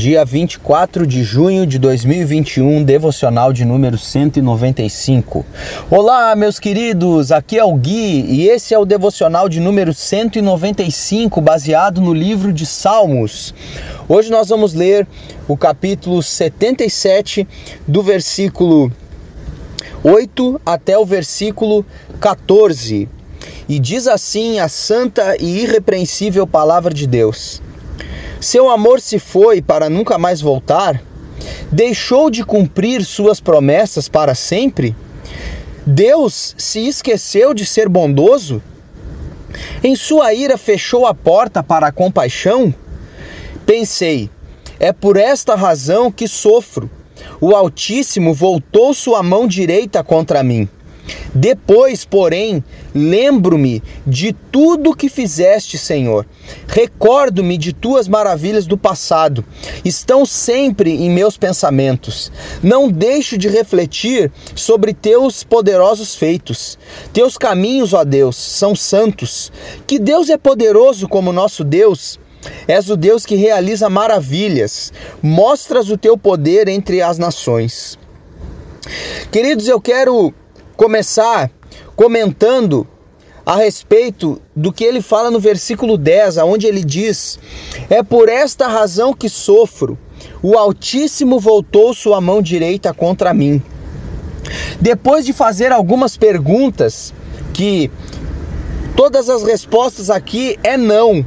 Dia 24 de junho de 2021, devocional de número 195. Olá, meus queridos, aqui é o Gui e esse é o devocional de número 195, baseado no livro de Salmos. Hoje nós vamos ler o capítulo 77, do versículo 8 até o versículo 14. E diz assim a santa e irrepreensível palavra de Deus. Seu amor se foi para nunca mais voltar? Deixou de cumprir suas promessas para sempre? Deus se esqueceu de ser bondoso? Em sua ira fechou a porta para a compaixão? Pensei, é por esta razão que sofro. O Altíssimo voltou sua mão direita contra mim. Depois, porém, lembro-me de tudo que fizeste, Senhor. Recordo-me de tuas maravilhas do passado. Estão sempre em meus pensamentos. Não deixo de refletir sobre teus poderosos feitos. Teus caminhos, ó Deus, são santos. Que Deus é poderoso como nosso Deus. És o Deus que realiza maravilhas. Mostras o teu poder entre as nações. Queridos, eu quero começar comentando a respeito do que ele fala no versículo 10, onde ele diz: É por esta razão que sofro, o Altíssimo voltou sua mão direita contra mim. Depois de fazer algumas perguntas, que todas as respostas aqui é não,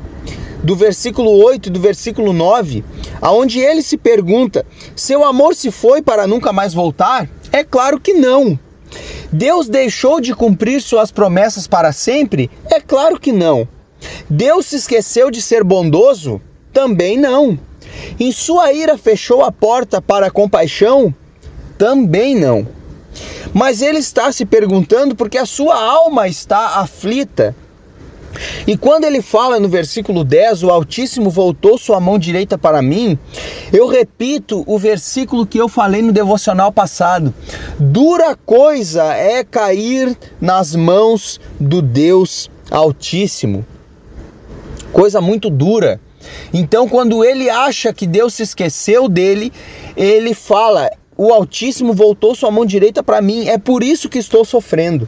do versículo 8 e do versículo 9, aonde ele se pergunta: Seu amor se foi para nunca mais voltar? É claro que não. Deus deixou de cumprir suas promessas para sempre? É claro que não. Deus se esqueceu de ser bondoso? Também não. Em sua ira fechou a porta para a compaixão? Também não. Mas ele está se perguntando porque a sua alma está aflita e quando ele fala no versículo 10, o Altíssimo voltou sua mão direita para mim, eu repito o versículo que eu falei no devocional passado. Dura coisa é cair nas mãos do Deus Altíssimo. Coisa muito dura. Então, quando ele acha que Deus se esqueceu dele, ele fala: O Altíssimo voltou sua mão direita para mim, é por isso que estou sofrendo.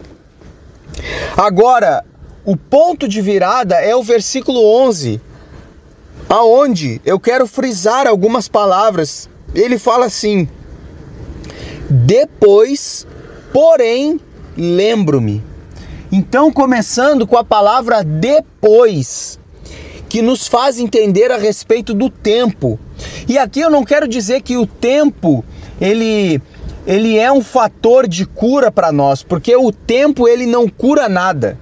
Agora, o ponto de virada é o versículo 11, aonde eu quero frisar algumas palavras. Ele fala assim: Depois, porém, lembro-me. Então, começando com a palavra depois, que nos faz entender a respeito do tempo. E aqui eu não quero dizer que o tempo ele ele é um fator de cura para nós, porque o tempo ele não cura nada.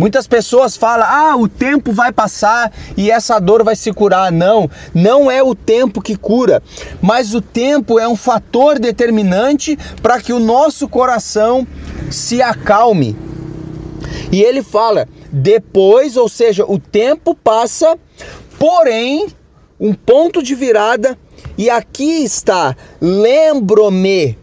Muitas pessoas falam: "Ah, o tempo vai passar e essa dor vai se curar". Não, não é o tempo que cura, mas o tempo é um fator determinante para que o nosso coração se acalme. E ele fala: "Depois, ou seja, o tempo passa, porém, um ponto de virada e aqui está: lembro-me.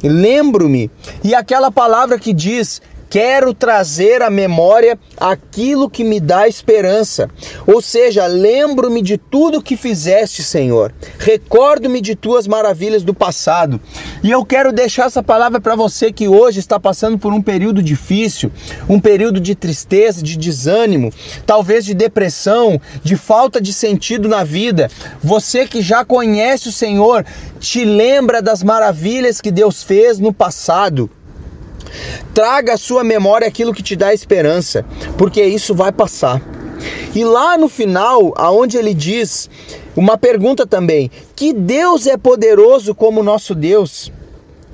Lembro-me. E aquela palavra que diz Quero trazer à memória aquilo que me dá esperança. Ou seja, lembro-me de tudo que fizeste, Senhor. Recordo-me de tuas maravilhas do passado. E eu quero deixar essa palavra para você que hoje está passando por um período difícil, um período de tristeza, de desânimo, talvez de depressão, de falta de sentido na vida. Você que já conhece o Senhor, te lembra das maravilhas que Deus fez no passado. Traga à sua memória aquilo que te dá esperança, porque isso vai passar. E lá no final, aonde ele diz uma pergunta também: que Deus é poderoso como nosso Deus?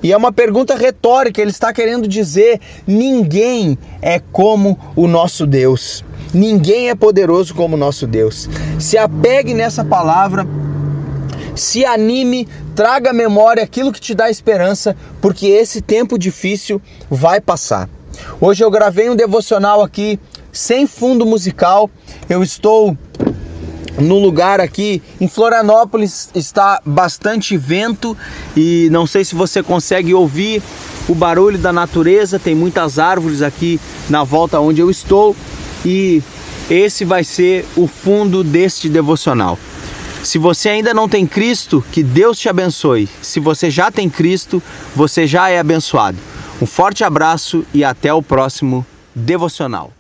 E é uma pergunta retórica, ele está querendo dizer: ninguém é como o nosso Deus. Ninguém é poderoso como o nosso Deus. Se apegue nessa palavra, se anime, traga à memória aquilo que te dá esperança, porque esse tempo difícil vai passar. Hoje eu gravei um devocional aqui sem fundo musical. Eu estou no lugar aqui em Florianópolis está bastante vento e não sei se você consegue ouvir o barulho da natureza, tem muitas árvores aqui na volta onde eu estou e esse vai ser o fundo deste devocional. Se você ainda não tem Cristo, que Deus te abençoe. Se você já tem Cristo, você já é abençoado. Um forte abraço e até o próximo devocional.